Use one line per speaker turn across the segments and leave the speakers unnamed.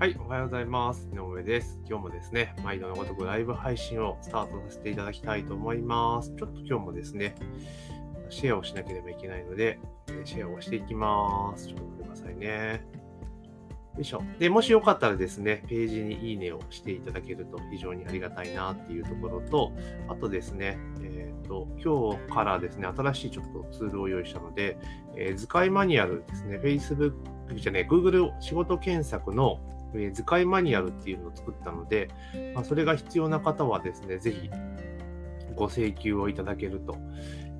はい、おはようございます。井上です。今日もですね、毎度のごとくライブ配信をスタートさせていただきたいと思います。ちょっと今日もですね、シェアをしなければいけないので、シェアをしていきます。ちょっと待ってくださいね。よいしょ。で、もしよかったらですね、ページにいいねをしていただけると非常にありがたいなっていうところと、あとですね、えっ、と、今日からですね、新しいちょっとツールを用意したので、えー図解マニュアルですね、Facebook じゃね、Google 仕事検索のえー図解マニュアルっていうのを作ったので、まあ、それが必要な方はですね、ぜひご請求をいただけると、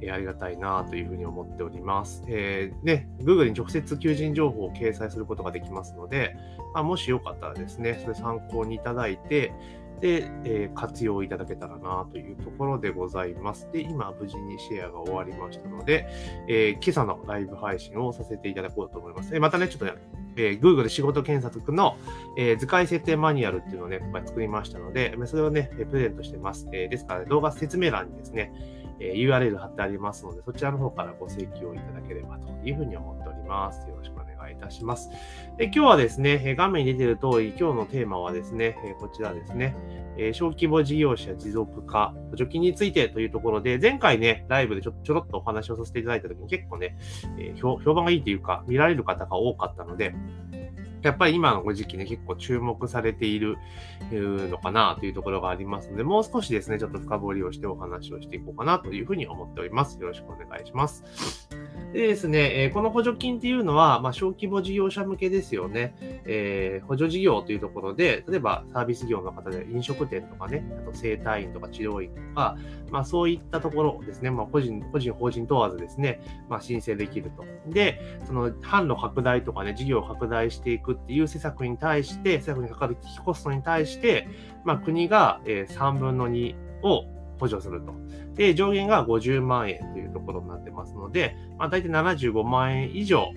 えーありがたいなというふうに思っております。えーで、Google に直接求人情報を掲載することができますので、まあ、もしよかったらですね、それ参考にいただいて、で、えー活用いただけたらなというところでございます。で、今、無事にシェアが終わりましたので、えー今朝のライブ配信をさせていただこうと思います。えーまたね、ちょっとね、えー Google 仕事検索の、えー図解設定マニュアルっていうのをね、今回作りましたので、それをね、プレゼントしてます。えーですから、ね動画説明欄にですね、え URL 貼ってありますので、そちらの方からご請求をいただければというふうに思っております。よろしくお願いいたします。で今日はですね、画面に出ている通り、今日のテーマはですね、こちらですね、小規模事業者持続化、補助金についてというところで、前回ね、ライブでちょちょろっとお話をさせていただいたときに結構ね、評判がいいというか、見られる方が多かったので、やっぱり今のご時期ね、結構注目されているのかなというところがありますので、もう少しですね、ちょっと深掘りをしてお話をしていこうかなというふうに思っております。よろしくお願いします。でですね、この補助金っていうのは、まあ、小規模事業者向けですよね。えー補助事業というところで、例えばサービス業の方で飲食店とかね、あと整体院とか治療院とか、まあそういったところですね、まあ個人、個人、法人問わずですね、まあ申請できると。で、その販路拡大とかね、事業を拡大していくっていう施策に対して、施策にかかる機コストに対して、まあ国がえー3分の2を補助すると。で、上限が50万円というところになってますので、まあ大体75万円以上、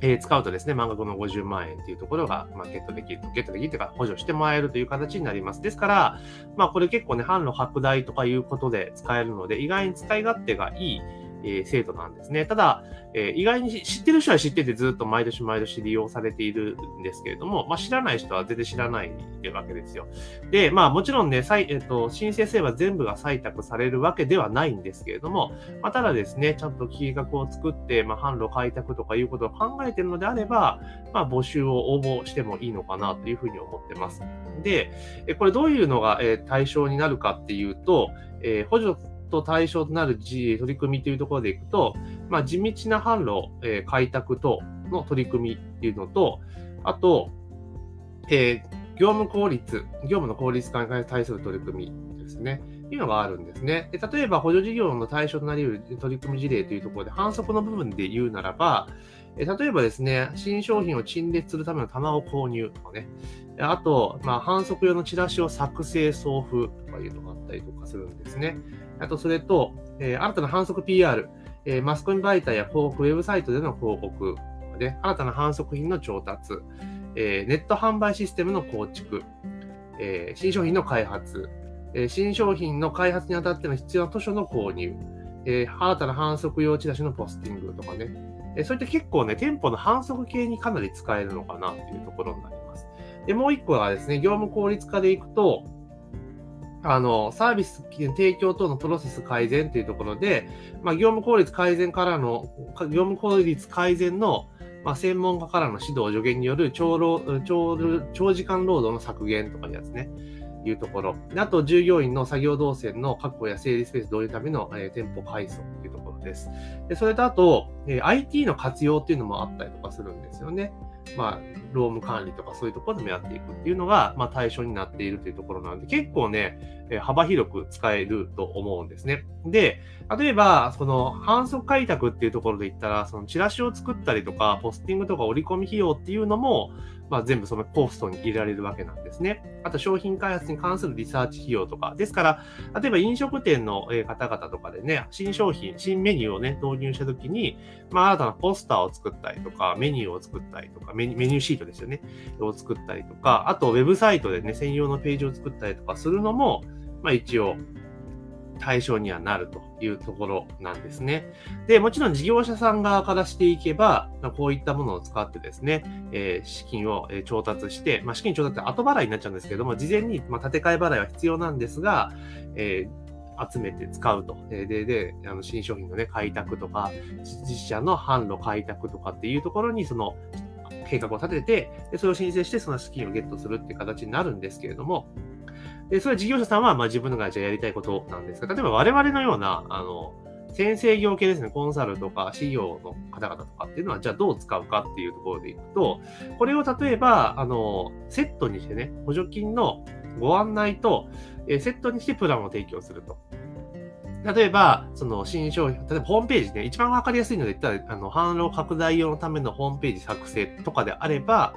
えー使うとですね、満額の50万円というところが、まあ、ゲットできると、ゲットできるというか、補助してもらえるという形になります。ですから、まあ、これ結構ね、販路拡大とかいうことで使えるので、意外に使い勝手がいい、えー制度なんですね。ただ、え意外に知ってる人は知っててずっと毎年毎年利用されているんですけれども、まあ、知らない人は全然知らないってわけですよ。で、まあもちろんね、さいえっと申請すれば全部が採択されるわけではないんですけれども、まあ、ただですね、ちゃんと計画を作って、まあ、販路開拓とかいうことを考えてるのであれば、まあ、募集を応募してもいいのかなというふうに思ってます。で、これどういうのがえ対象になるかっていうと、えー補助と対象となる取り組みというところでいくと、まあ、地道な販路、えー開拓等の取り組みっていうのと、あと、えー業務効率、業務の効率化に対する取り組みですね。いうのがあるんですね。で例えば、補助事業の対象となり得る取り組み事例というところで、反則の部分で言うならば、え例えばですね、新商品を陳列するための棚を購入とかね、あと、まあ、反則用のチラシを作成送付とかいうのがあったりとかするんですね。あと、それと、えー新たな反則 PR、えーマスコミ媒体や広告、ウェブサイトでの広告で、新たな反則品の調達、えーネット販売システムの構築、え新商品の開発、え新商品の開発にあたっての必要な図書の購入、え新たな反則用チラシのポスティングとかね、えそういった結構ね、店舗の反則系にかなり使えるのかなというところになります。で、もう一個はですね、業務効率化でいくと、あの、サービス提供等のプロセス改善というところで、まあ、業務効率改善からの、業務効率改善の、まあ、専門家からの指導助言による長労長長時間労働の削減とかいうやつね。いうところ。あと、従業員の作業動線の確保や整理スペース導入のための、えー店舗改装というところです。で、それとあと、えー IT の活用っていうのもあったりとかするんですよね。まあ、労務管理とかそういうところでもやっていくっていうのが、まあ、対象になっているというところなんで、結構ね、幅広く使えると思うんですね。で、例えば、その、反則開拓っていうところで言ったら、そのチラシを作ったりとか、ポスティングとか折り込み費用っていうのも、まあ、全部そのコストに入れられるわけなんですね。あと商品開発に関するリサーチ費用とか。ですから、例えば飲食店の方々とかでね、新商品、新メニューをね、導入したときに、まあ、新たなポスターを作ったりとか、メニューを作ったりとか、メニューシートですよね、を作ったりとか、あとウェブサイトでね、専用のページを作ったりとかするのも、まあ一応、対象にはなるというところなんですね。で、もちろん事業者さん側からしていけば、まあこういったものを使ってですね、えー、資金を調達して、まあ、資金調達って後払いになっちゃうんですけども、事前に、まあ、建て替え払いは必要なんですが、えー集めて使うと。で、で、あの新商品のね、開拓とか、実社の販路開拓とかっていうところに、その、計画を立てて、で、それを申請して、その資金をゲットするっていう形になるんですけれども、で、それは事業者さんは、まあ自分のがじゃやりたいことなんですが、例えば我々のような、あの、先生業系ですね、コンサルとか、事業の方々とかっていうのは、じゃあどう使うかっていうところでいくと、これを例えば、あの、セットにしてね、補助金のご案内と、えセットにしてプランを提供すると。例えば、その新商品、例えばホームページね、一番わかりやすいので言ったら、あの、販路拡大用のためのホームページ作成とかであれば、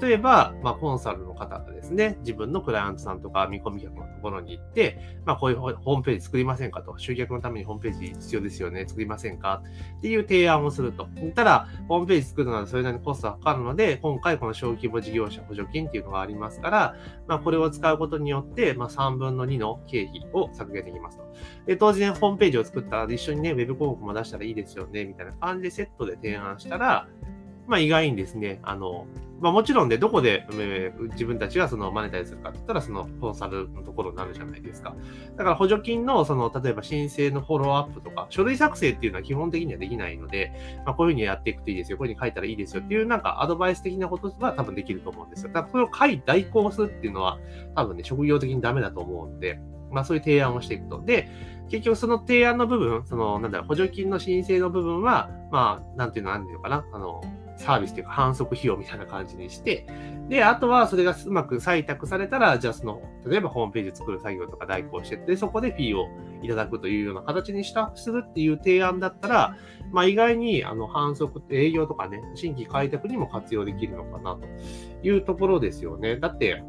例えば、まあ、コンサルの方がですね、自分のクライアントさんとか見込み客のところに行って、まあ、こういうホームページ作りませんかと、集客のためにホームページ必要ですよね、作りませんかっていう提案をすると。たら、ホームページ作るのはそれなりにコストがかかるので、今回この小規模事業者補助金っていうのがありますから、まあ、これを使うことによって、まあ、3分の2の経費を削減できますと。で、当然ホームページを作ったら一緒にね、ウェブ広告も出したらいいですよね、みたいな感じでセットで提案したら、まあ意外にですね、あの、まあもちろんね、どこで、えー、自分たちがそのマネタイズするかって言ったら、そのコンサルのところになるじゃないですか。だから補助金の、その、例えば申請のフォローアップとか、書類作成っていうのは基本的にはできないので、まあこういうふうにやっていくといいですよ、こういうふうに書いたらいいですよっていうなんかアドバイス的なことは多分できると思うんですよ。だからこれを書い代行するっていうのは多分ね、職業的にダメだと思うんで、まあそういう提案をしていくと。で、結局その提案の部分、その、なんだろう、補助金の申請の部分は、まあ、なんていうの、なんていうのかな、あの、サービスというか反則費用みたいな感じにして、で、あとはそれがうまく採択されたら、じゃあその、例えばホームページ作る作業とか代行してで、そこでフィーをいただくというような形にしたするっていう提案だったら、まあ意外にあの反則営業とかね、新規開拓にも活用できるのかなというところですよね。だって、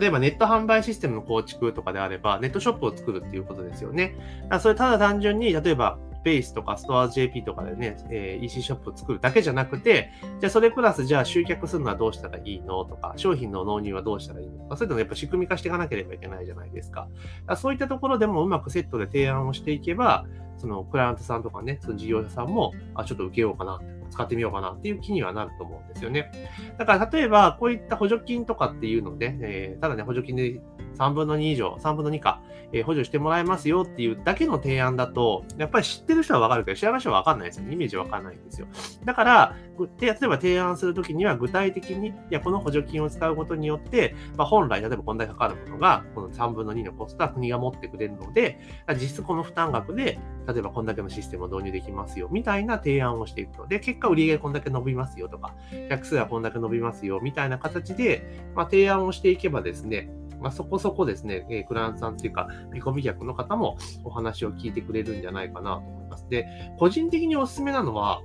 例えばネット販売システムの構築とかであれば、ネットショップを作るっていうことですよね。だからそれただ単純に、例えば、ベースとかストア JP とかでね、えー、EC ショップを作るだけじゃなくて、じゃあそれプラスじゃあ集客するのはどうしたらいいのとか、商品の納入はどうしたらいいのとか、そういうのをやっぱ仕組み化していかなければいけないじゃないですか。かそういったところでもうまくセットで提案をしていけば、そのクライアントさんとかね、その事業者さんも、あ、ちょっと受けようかな、使ってみようかなっていう気にはなると思うんですよね。だから例えば、こういった補助金とかっていうので、えー、ただね、補助金で3分の2以上、3分の2か、えー、補助してもらえますよっていうだけの提案だと、やっぱり知ってる人はわかるけど、知らない人はわかんないですよね。イメージわかんないんですよ。だから、例えば提案するときには具体的に、いや、この補助金を使うことによって、まあ、本来、例えばこんだけかかるものが、この3分の2のコストは国が持ってくれるので、実質この負担額で、例えばこんだけのシステムを導入できますよ、みたいな提案をしていくと。で、結果売上こんだけ伸びますよとか、客数はこんだけ伸びますよ、みたいな形で、まあ、提案をしていけばですね、まあ、そこそこですね、えー、クライアントさんっていうか、見込み客の方もお話を聞いてくれるんじゃないかなと思います。で、個人的におすすめなのは、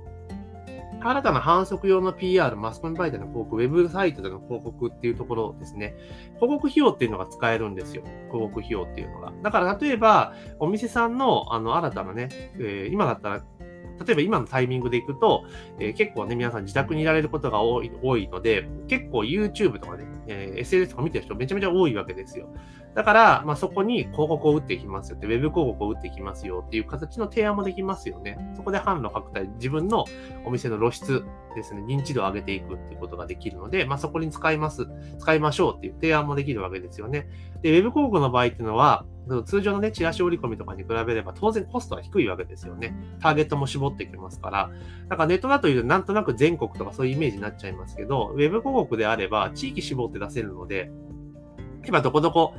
新たな反則用の PR、マスコミ媒体の広告、ウェブサイトでの広告っていうところですね。広告費用っていうのが使えるんですよ。広告費用っていうのが。だから例えば、お店さんのあの新たなね、えー、今だったら例えば今のタイミングでいくと、えー、結構ね、皆さん自宅にいられることが多い多いので、結構 YouTube とかね、えー、SNS とか見てる人めちゃめちゃ多いわけですよ。だから、まあ、そこに広告を打っていきますよって、ウェブ広告を打っていきますよっていう形の提案もできますよね。そこで販路拡大、自分のお店の露出ですね、認知度を上げていくっていうことができるので、まあ、そこに使います、使いましょうっていう提案もできるわけですよね。で、ウェブ広告の場合っていうのは、通常のね、チラシ折り込みとかに比べれば当然コストは低いわけですよね。ターゲットも絞ってきますから。だからネットだというとなんとなく全国とかそういうイメージになっちゃいますけど、ウェブ広告であれば地域絞って出せるので、今どこどこ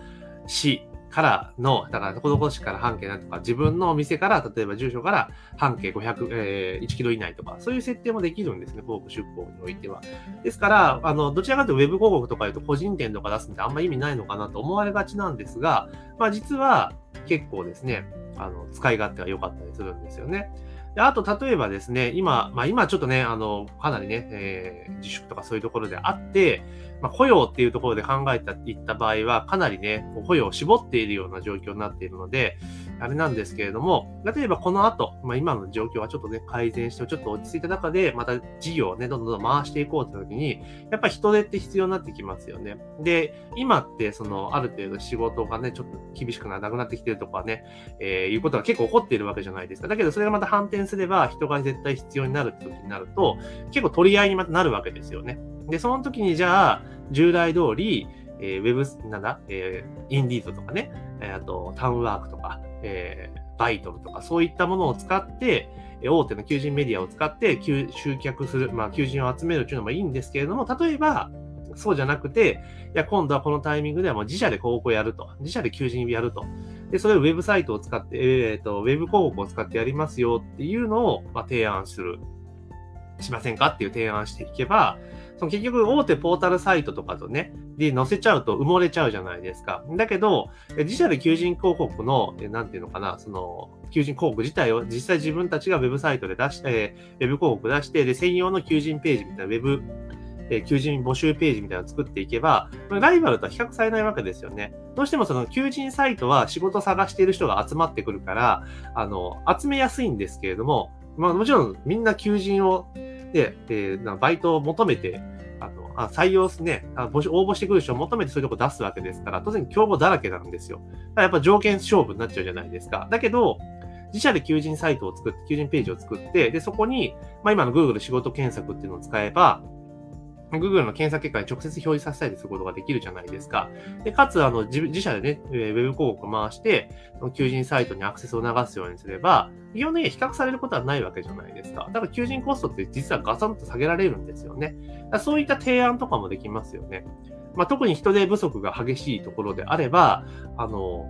市からの、だからどこどこ市から半径なんとか、自分のお店から、例えば住所から半径500、えー、1キロ以内とか、そういう設定もできるんですね、広告出向においては。ですから、あの、どちらかというとウェブ広告とか言うと個人店とか出すんであんま意味ないのかなと思われがちなんですが、まあ実は結構ですね、あの、使い勝手が良かったりするんですよね。であと、例えばですね、今、まあ今ちょっとね、あの、かなりね、えー、自粛とかそういうところであって、まあ、雇用っていうところで考えた、いった場合は、かなりね、雇用を絞っているような状況になっているので、あれなんですけれども、例えばこの後、まあ、今の状況はちょっとね、改善して、ちょっと落ち着いた中で、また事業をね、どんどん回していこうって時に、やっぱ人手って必要になってきますよね。で、今って、その、ある程度仕事がね、ちょっと厳しくなくなってきてるとかね、えー、いうことが結構起こっているわけじゃないですか。だけど、それがまた反転すれば、人が絶対必要になるって時になると、結構取り合いにまたなるわけですよね。で、その時にじゃあ、従来通り、えー、ウェブ、なんだ、えー、インディードとかね、えー、あと、タウンワークとか、えー、バイトルとか、そういったものを使って、大手の求人メディアを使って集客する、まあ、求人を集めるというのもいいんですけれども、例えば、そうじゃなくて、いや、今度はこのタイミングではもう自社で広告をやると。自社で求人をやると。で、それをウェブサイトを使って、えっ、ー、と、ウェブ広告を使ってやりますよっていうのを、まあ、提案する。しませんかっていう提案していけば、その結局大手ポータルサイトとかとね、で載せちゃうと埋もれちゃうじゃないですか。だけど、自社で求人広告の、なんていうのかな、その、求人広告自体を実際自分たちがウェブサイトで出して、ウェブ広告出して、で、専用の求人ページみたいな、ウェブ、え求人募集ページみたいなのを作っていけば、ライバルとは比較されないわけですよね。どうしてもその求人サイトは仕事探している人が集まってくるから、あの、集めやすいんですけれども、まあもちろんみんな求人を、で、えー、バイトを求めて、あの、あ採用すね、あ募集、応募してくる人を求めてそういうとこ出すわけですから、当然競合だらけなんですよ。だからやっぱ条件勝負になっちゃうじゃないですか。だけど、自社で求人サイトを作って、求人ページを作って、で、そこに、まあ今の Google 仕事検索っていうのを使えば、Google の検索結果に直接表示させたりすることができるじゃないですか。で、かつ、あの、自社でね、ウェブ広告を回して、求人サイトにアクセスを流すようにすれば、基本的に比較されることはないわけじゃないですか。だから求人コストって実はガサンと下げられるんですよね。そういった提案とかもできますよね。まあ、特に人手不足が激しいところであれば、あの、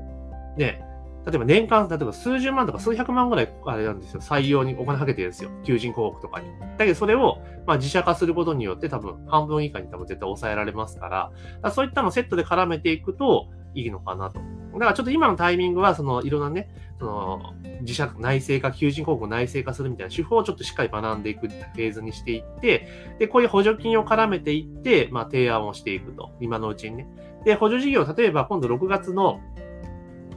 ね、例えば年間、例えば数十万とか数百万ぐらい、あれなんですよ、採用にお金かけてるんですよ。求人広告とかに。だけどそれを、まあ自社化することによって多分半分以下に多分絶対抑えられますから、からそういったのをセットで絡めていくといいのかなと。だからちょっと今のタイミングは、そのいろんなね、その自社内製化、求人広告を内製化するみたいな手法をちょっとしっかり学んでいくフェーズにしていって、で、こういう補助金を絡めていって、まあ提案をしていくと。今のうちにね。で、補助事業、例えば今度6月の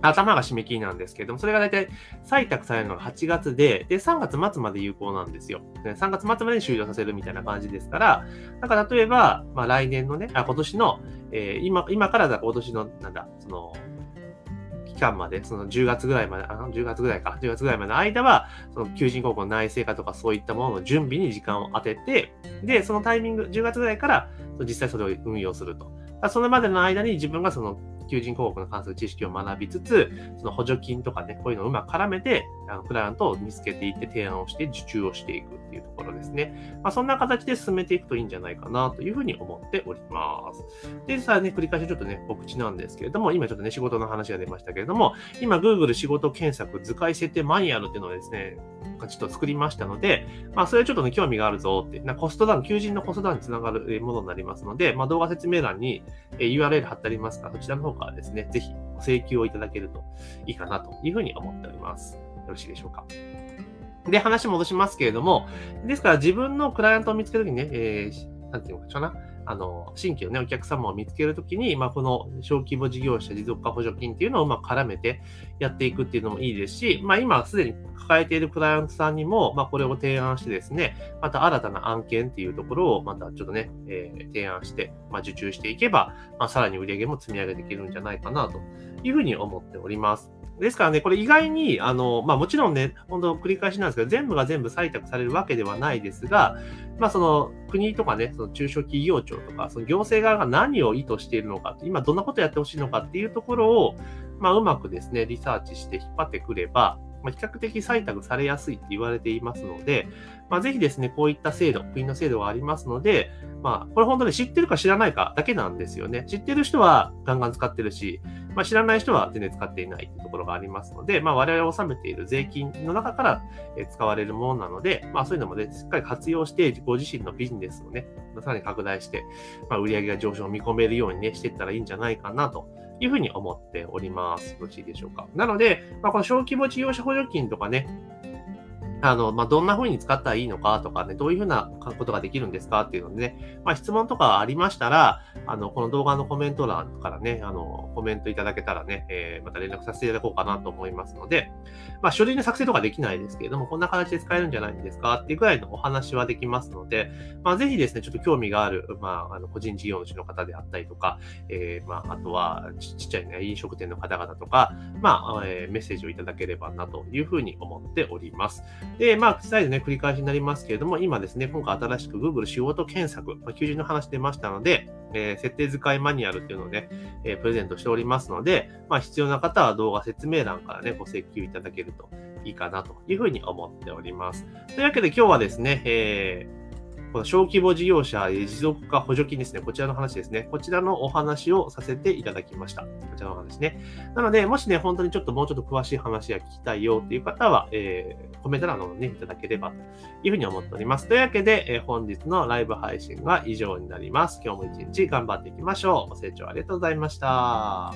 頭が締め切りなんですけれども、それが大体採択されるのが8月で、で、3月末まで有効なんですよ。3月末までに終了させるみたいな感じですから、だか例えば、まあ来年のね、あ、今年の、えー、今、今からだ今年の、なんだ、その、期間まで、その10月ぐらいまで、あの、10月ぐらいか、10月ぐらいまでの間は、その求人広告の内製化とかそういったものの準備に時間を当てて、で、そのタイミング、10月ぐらいから実際それを運用すると。それまでの間に自分がその求人広告の関する知識を学びつつ、その補助金とかね、こういうのをうまく絡めて、あのクライアントを見つけていって提案をして受注をしていくっていうところですね。まあ、そんな形で進めていくといいんじゃないかなというふうに思っております。で、さあね、繰り返しちょっとね、告知なんですけれども、今ちょっとね、仕事の話が出ましたけれども、今 Google 仕事検索図解設定マニュアルっていうのをですね、ちょっと作りましたので、まあ、それちょっとね、興味があるぞって、なコストダウン、求人のコストダウンにつながるものになりますので、まあ、動画説明欄に URL 貼ってありますから、そちらの方かかですね、ぜひご請求をいただけるといいかなというふうに思っております。よろしいでしょうか。で、話戻しますけれども、ですから自分のクライアントを見つけるときにね、えー、なんていうのかな、あの、新規のね、お客様を見つけるときに、まあ、この小規模事業者持続化補助金っていうのをうまく絡めてやっていくっていうのもいいですし、まあ、今すでに抱えているクライアントさんにも、まあ、これを提案してですね、また新たな案件っていうところを、またちょっとね、えー、提案して、まあ、受注していけば、まあ、さらに売り上げも積み上げていけるんじゃないかなというふうに思っております。ですからね、これ意外に、あの、まあもちろんね、本当繰り返しなんですけど、全部が全部採択されるわけではないですが、まあその国とかね、その中小企業庁とか、その行政側が何を意図しているのか、今どんなことやってほしいのかっていうところを、まあうまくですね、リサーチして引っ張ってくれば、まあ、比較的採択されやすいって言われていますので、まあ、ぜひですね、こういった制度、国の制度がありますので、まあ、これ本当に知ってるか知らないかだけなんですよね。知ってる人はガンガン使ってるし、まあ、知らない人は全然使っていないというところがありますので、まあ、我々が納めている税金の中から使われるものなので、まあ、そういうのもね、しっかり活用して、ご自身のビジネスをね、さらに拡大して、まあ、売上が上昇を見込めるようにね、していったらいいんじゃないかなというふうに思っております。よろしいでしょうか。なので、まあ、この小規模事業者補助金とかね、あの、まあ、どんな風に使ったらいいのかとかね、どういう風なことができるんですかっていうのでね、まあ、質問とかありましたら、あの、この動画のコメント欄からね、あの、コメントいただけたらね、えー、また連絡させていただこうかなと思いますので、まあ、書類の作成とかできないですけれども、こんな形で使えるんじゃないんですかっていうぐらいのお話はできますので、まあ、ぜひですね、ちょっと興味がある、まあ、あの、個人事業主の方であったりとか、えー、まあ、あとはち、ちっちゃいね、飲食店の方々とか、まあ、えー、メッセージをいただければなというふうに思っております。で、まあ、再度ね、繰り返しになりますけれども、今ですね、今回新しく Google 仕事検索、まあ、求人の話出ましたので、えー、設定使いマニュアルっていうのをね、えー、プレゼントしておりますので、まあ、必要な方は動画説明欄からね、ご請求いただけるといいかなというふうに思っております。というわけで今日はですね、えーこの小規模事業者持続化補助金ですね。こちらの話ですね。こちらのお話をさせていただきました。こちらの話ね。なので、もしね、本当にちょっともうちょっと詳しい話が聞きたいよっていう方は、えー、コメント欄のね、いただければというふうに思っております。というわけで、えー、本日のライブ配信は以上になります。今日も一日頑張っていきましょう。ご清聴ありがとうございました。